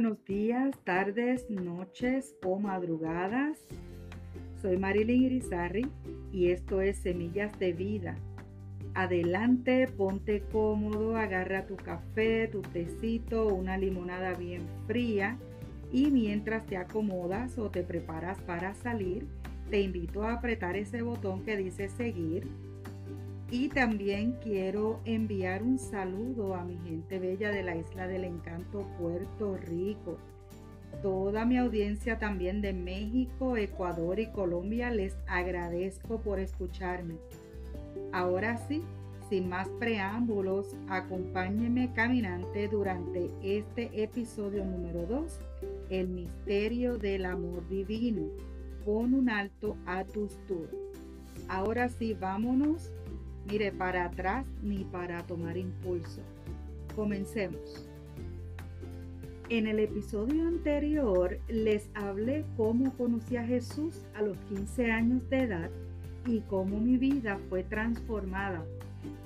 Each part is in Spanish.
buenos días, tardes, noches o madrugadas. Soy Marilyn Irizarry y esto es Semillas de Vida. Adelante, ponte cómodo, agarra tu café, tu tecito, una limonada bien fría y mientras te acomodas o te preparas para salir, te invito a apretar ese botón que dice seguir y también quiero enviar un saludo a mi gente bella de la Isla del Encanto, Puerto Rico. Toda mi audiencia también de México, Ecuador y Colombia les agradezco por escucharme. Ahora sí, sin más preámbulos, acompáñeme caminante durante este episodio número 2, el misterio del amor divino. Pon un alto a tus dudas. Ahora sí, vámonos mire para atrás ni para tomar impulso. Comencemos. En el episodio anterior les hablé cómo conocí a Jesús a los 15 años de edad y cómo mi vida fue transformada.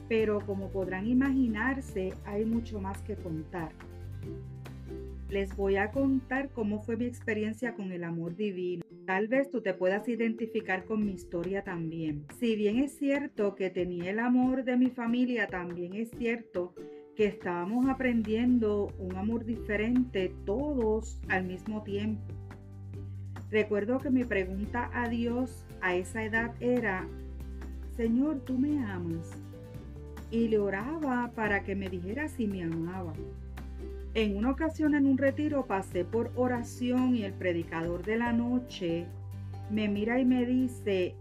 Pero como podrán imaginarse, hay mucho más que contar. Les voy a contar cómo fue mi experiencia con el amor divino Tal vez tú te puedas identificar con mi historia también. Si bien es cierto que tenía el amor de mi familia, también es cierto que estábamos aprendiendo un amor diferente todos al mismo tiempo. Recuerdo que mi pregunta a Dios a esa edad era, Señor, ¿tú me amas? Y le oraba para que me dijera si me amaba. En una ocasión en un retiro pasé por oración y el predicador de la noche me mira y me dice,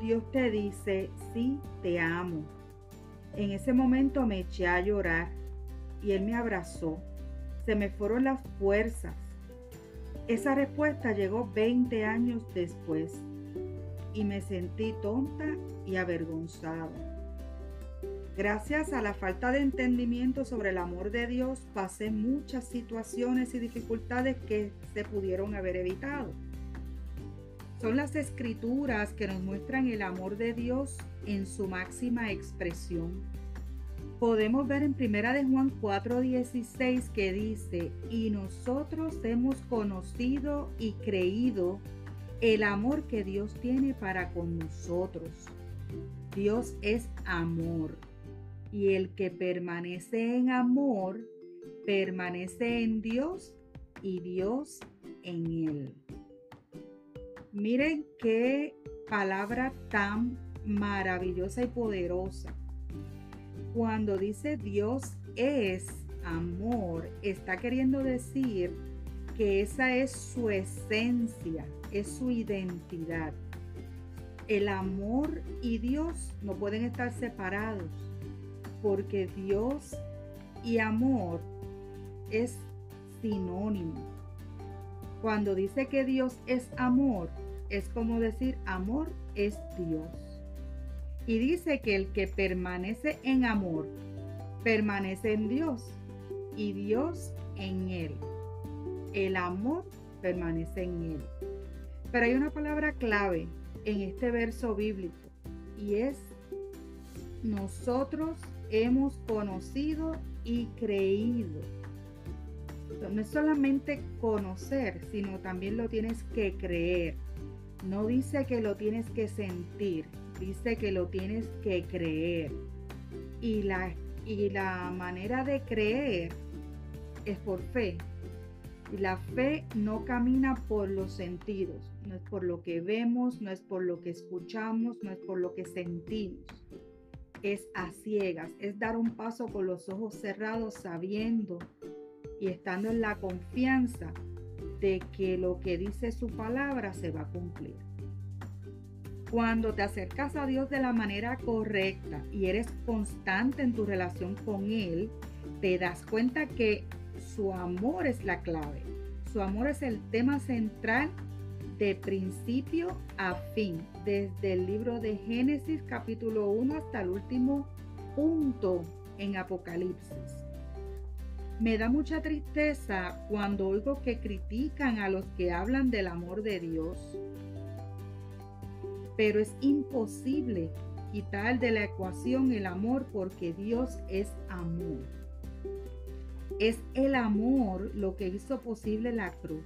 Dios te dice, sí, te amo. En ese momento me eché a llorar y él me abrazó. Se me fueron las fuerzas. Esa respuesta llegó 20 años después y me sentí tonta y avergonzada. Gracias a la falta de entendimiento sobre el amor de Dios, pasé muchas situaciones y dificultades que se pudieron haber evitado. Son las escrituras que nos muestran el amor de Dios en su máxima expresión. Podemos ver en Primera de Juan 4:16 que dice, "Y nosotros hemos conocido y creído el amor que Dios tiene para con nosotros." Dios es amor y el que permanece en amor, permanece en Dios y Dios en él. Miren qué palabra tan maravillosa y poderosa. Cuando dice Dios es amor, está queriendo decir que esa es su esencia, es su identidad. El amor y Dios no pueden estar separados porque Dios y amor es sinónimo. Cuando dice que Dios es amor, es como decir amor es Dios. Y dice que el que permanece en amor, permanece en Dios y Dios en él. El amor permanece en él. Pero hay una palabra clave en este verso bíblico y es nosotros hemos conocido y creído. No es solamente conocer, sino también lo tienes que creer. No dice que lo tienes que sentir, dice que lo tienes que creer. Y la, y la manera de creer es por fe. Y la fe no camina por los sentidos, no es por lo que vemos, no es por lo que escuchamos, no es por lo que sentimos es a ciegas, es dar un paso con los ojos cerrados sabiendo y estando en la confianza de que lo que dice su palabra se va a cumplir. Cuando te acercas a Dios de la manera correcta y eres constante en tu relación con Él, te das cuenta que su amor es la clave. Su amor es el tema central de principio a fin, desde el libro de Génesis capítulo 1 hasta el último punto en Apocalipsis. Me da mucha tristeza cuando oigo que critican a los que hablan del amor de Dios. Pero es imposible quitar de la ecuación el amor porque Dios es amor. Es el amor lo que hizo posible la cruz.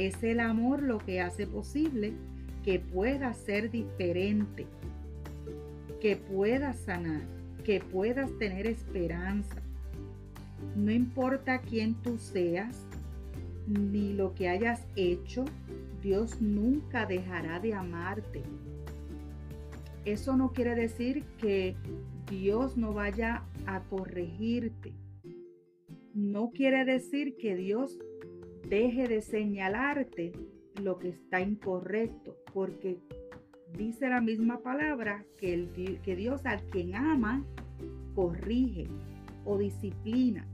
Es el amor lo que hace posible que puedas ser diferente, que puedas sanar, que puedas tener esperanza. No importa quién tú seas, ni lo que hayas hecho, Dios nunca dejará de amarte. Eso no quiere decir que Dios no vaya a corregirte. No quiere decir que Dios deje de señalarte lo que está incorrecto, porque dice la misma palabra que, el, que Dios al quien ama, corrige o disciplina.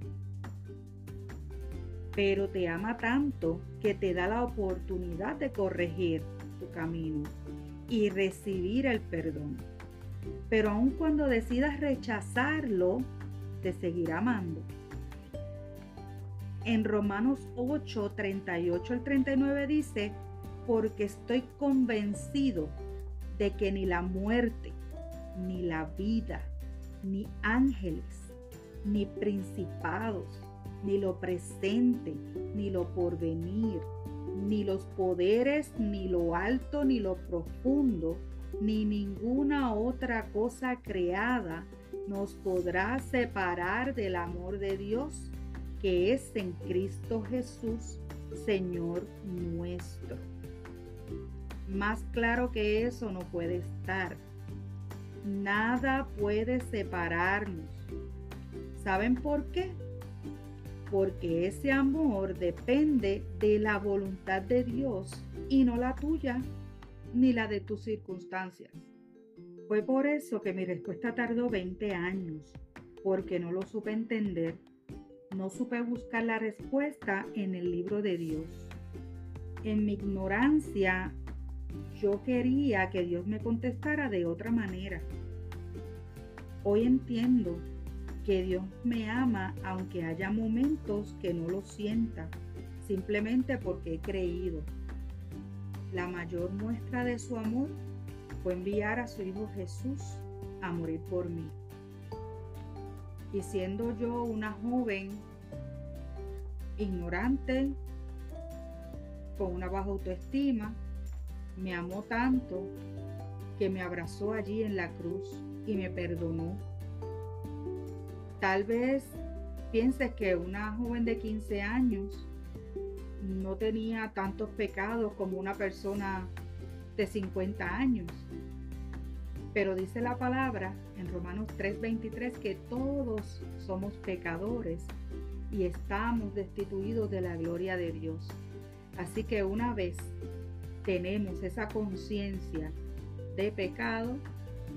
Pero te ama tanto que te da la oportunidad de corregir tu camino y recibir el perdón. Pero aun cuando decidas rechazarlo, te seguirá amando. En Romanos 8, 38 al 39 dice, porque estoy convencido de que ni la muerte, ni la vida, ni ángeles, ni principados, ni lo presente, ni lo porvenir, ni los poderes, ni lo alto, ni lo profundo, ni ninguna otra cosa creada nos podrá separar del amor de Dios que es en Cristo Jesús, Señor nuestro. Más claro que eso no puede estar. Nada puede separarnos. ¿Saben por qué? Porque ese amor depende de la voluntad de Dios y no la tuya ni la de tus circunstancias. Fue por eso que mi respuesta tardó 20 años, porque no lo supe entender. No supe buscar la respuesta en el libro de Dios. En mi ignorancia yo quería que Dios me contestara de otra manera. Hoy entiendo que Dios me ama aunque haya momentos que no lo sienta, simplemente porque he creído. La mayor muestra de su amor fue enviar a su Hijo Jesús a morir por mí. Y siendo yo una joven ignorante, con una baja autoestima, me amó tanto que me abrazó allí en la cruz y me perdonó. Tal vez pienses que una joven de 15 años no tenía tantos pecados como una persona de 50 años. Pero dice la palabra en Romanos 3:23 que todos somos pecadores y estamos destituidos de la gloria de Dios. Así que una vez tenemos esa conciencia de pecado,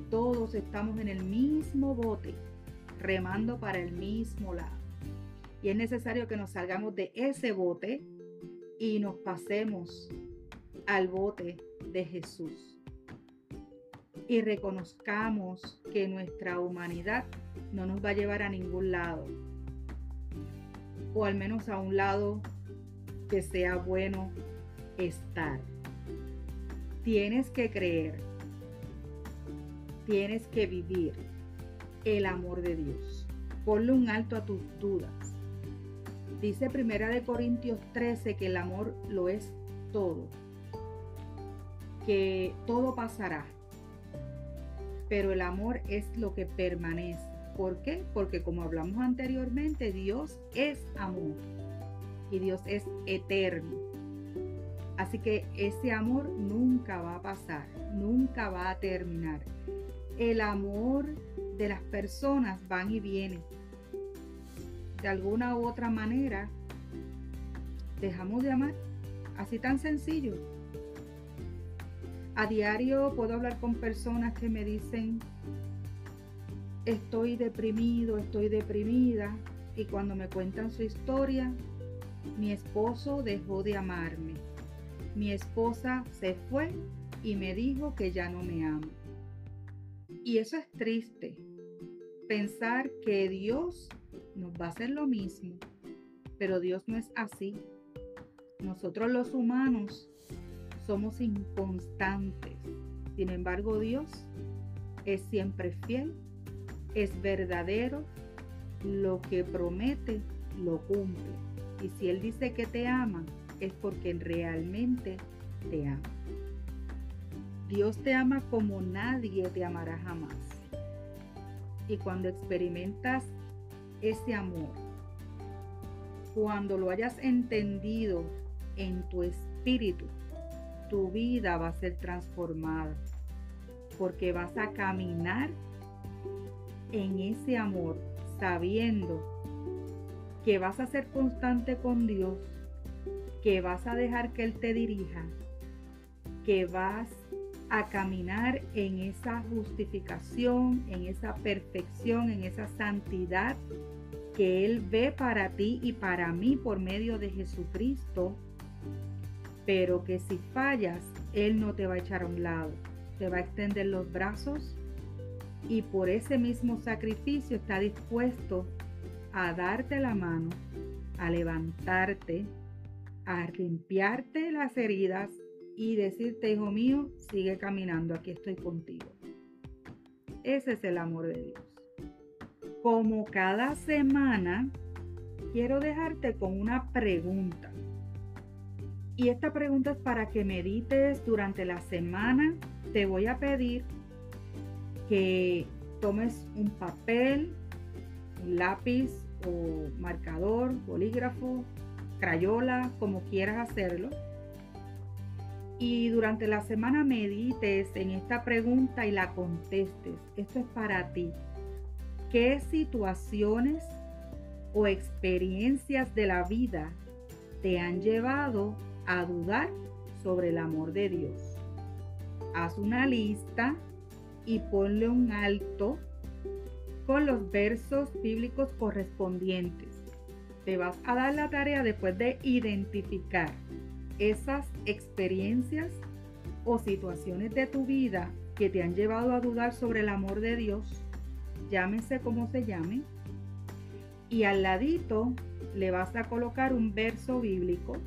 todos estamos en el mismo bote, remando para el mismo lado. Y es necesario que nos salgamos de ese bote y nos pasemos al bote de Jesús. Y reconozcamos que nuestra humanidad no nos va a llevar a ningún lado. O al menos a un lado que sea bueno estar. Tienes que creer, tienes que vivir el amor de Dios. Ponle un alto a tus dudas. Dice Primera de Corintios 13 que el amor lo es todo, que todo pasará, pero el amor es lo que permanece. ¿Por qué? Porque como hablamos anteriormente, Dios es amor y Dios es eterno. Así que ese amor nunca va a pasar, nunca va a terminar. El amor de las personas van y vienen. De alguna u otra manera, dejamos de amar. Así tan sencillo. A diario puedo hablar con personas que me dicen, estoy deprimido, estoy deprimida. Y cuando me cuentan su historia, mi esposo dejó de amarme mi esposa se fue y me dijo que ya no me ama. Y eso es triste, pensar que Dios nos va a hacer lo mismo, pero Dios no es así. Nosotros los humanos somos inconstantes. Sin embargo, Dios es siempre fiel, es verdadero, lo que promete lo cumple. Y si Él dice que te ama, es porque realmente te ama. Dios te ama como nadie te amará jamás. Y cuando experimentas ese amor, cuando lo hayas entendido en tu espíritu, tu vida va a ser transformada. Porque vas a caminar en ese amor, sabiendo que vas a ser constante con Dios, que vas a dejar que Él te dirija, que vas a caminar en esa justificación, en esa perfección, en esa santidad que Él ve para ti y para mí por medio de Jesucristo, pero que si fallas, Él no te va a echar a un lado, te va a extender los brazos y por ese mismo sacrificio está dispuesto a darte la mano, a levantarte, a limpiarte las heridas y decirte, hijo mío, sigue caminando, aquí estoy contigo. Ese es el amor de Dios. Como cada semana, quiero dejarte con una pregunta. Y esta pregunta es para que medites durante la semana. Te voy a pedir que tomes un papel, un lápiz o marcador, bolígrafo, crayola, como quieras hacerlo y durante la semana medites en esta pregunta y la contestes. Esto es para ti. ¿Qué situaciones o experiencias de la vida te han llevado a dudar sobre el amor de Dios? Haz una lista y ponle un alto con los versos bíblicos correspondientes. Te vas a dar la tarea después de identificar esas experiencias o situaciones de tu vida que te han llevado a dudar sobre el amor de Dios, llámese como se llame, y al ladito le vas a colocar un verso bíblico.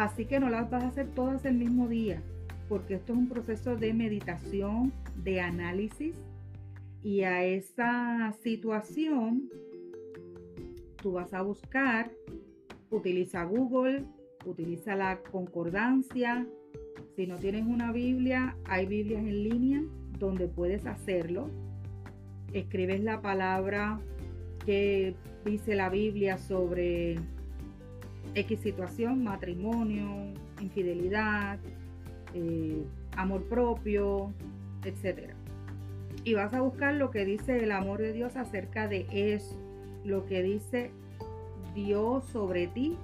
Así que no las vas a hacer todas el mismo día, porque esto es un proceso de meditación, de análisis, y a esa situación tú vas a buscar, utiliza Google, utiliza la concordancia. Si no tienes una Biblia, hay Biblias en línea donde puedes hacerlo. Escribes la palabra que dice la Biblia sobre X situación, matrimonio, infidelidad, eh, amor propio, etc. Y vas a buscar lo que dice el amor de Dios acerca de eso, lo que dice Dios sobre ti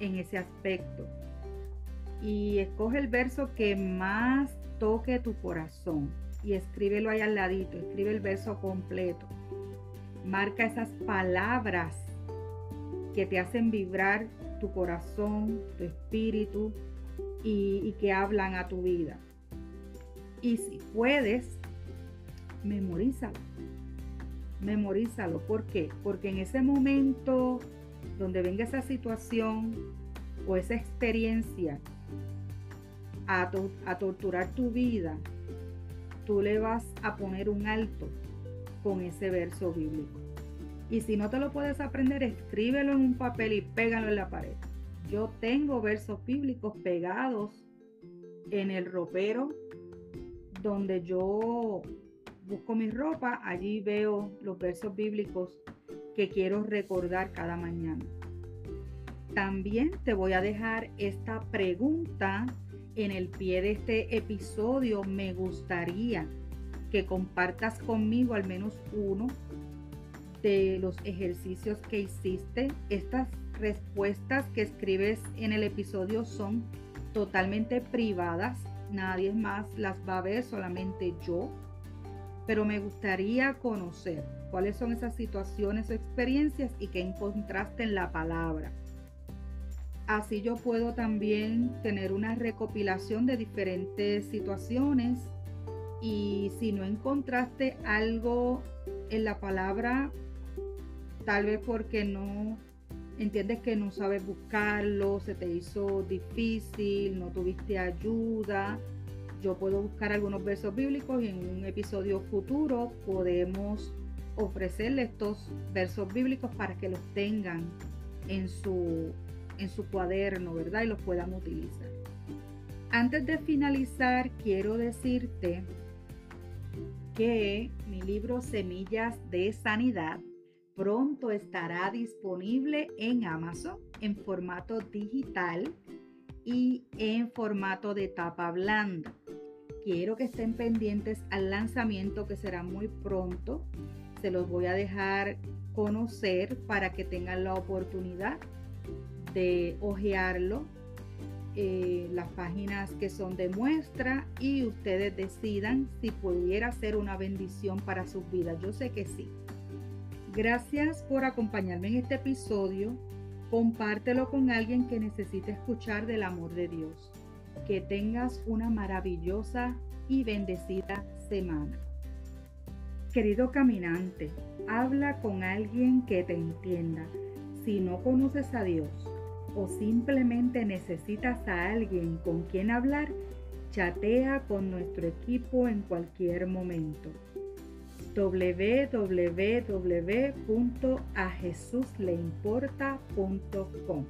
en ese aspecto. Y escoge el verso que más toque tu corazón y escríbelo ahí al ladito, escribe el verso completo. Marca esas palabras que te hacen vibrar tu corazón, tu espíritu y, que hablan a tu vida. Y si puedes, memorízalo. Memorízalo. ¿Por qué? Porque en ese momento donde venga esa situación o esa experiencia a torturar tu vida, tú le vas a poner un alto con ese verso bíblico. Y si no te lo puedes aprender, escríbelo en un papel y pégalo en la pared. Yo tengo versos bíblicos pegados en el ropero donde yo busco mi ropa, allí veo los versos bíblicos que quiero recordar cada mañana. También te voy a dejar esta pregunta en el pie de este episodio. Me gustaría que compartas conmigo al menos uno de los ejercicios que hiciste. Estas respuestas que escribes en el episodio son totalmente privadas. Nadie más las va a ver, solamente yo. Pero me gustaría conocer cuáles son esas situaciones o experiencias y qué encontraste en la palabra. Así yo puedo también tener una recopilación de diferentes situaciones y si no encontraste algo en la palabra, tal vez porque no entiendes que no sabes buscarlo, se te hizo difícil, no tuviste ayuda, yo puedo buscar algunos versos bíblicos y en un episodio futuro podemos ofrecerle estos versos bíblicos para que los tengan en su, en su cuaderno, ¿verdad? Y los puedan utilizar. Antes de finalizar, quiero decirte que mi libro Semillas de Sanidad pronto estará disponible en Amazon en formato digital y en formato de tapa blanda. Quiero que estén pendientes al lanzamiento que será muy pronto. Se los voy a dejar conocer para que tengan la oportunidad de hojearlo. Eh, las páginas que son de muestra y ustedes decidan si pudiera ser una bendición para sus vidas. Yo sé que sí. Gracias por acompañarme en este episodio. Compártelo con alguien que necesite escuchar del amor de Dios. Que tengas una maravillosa y bendecida semana. Querido caminante, habla con alguien que te entienda. Si no conoces a Dios o simplemente necesitas a alguien con quien hablar, chatea con nuestro equipo en cualquier momento www.ajesusleimporta.com.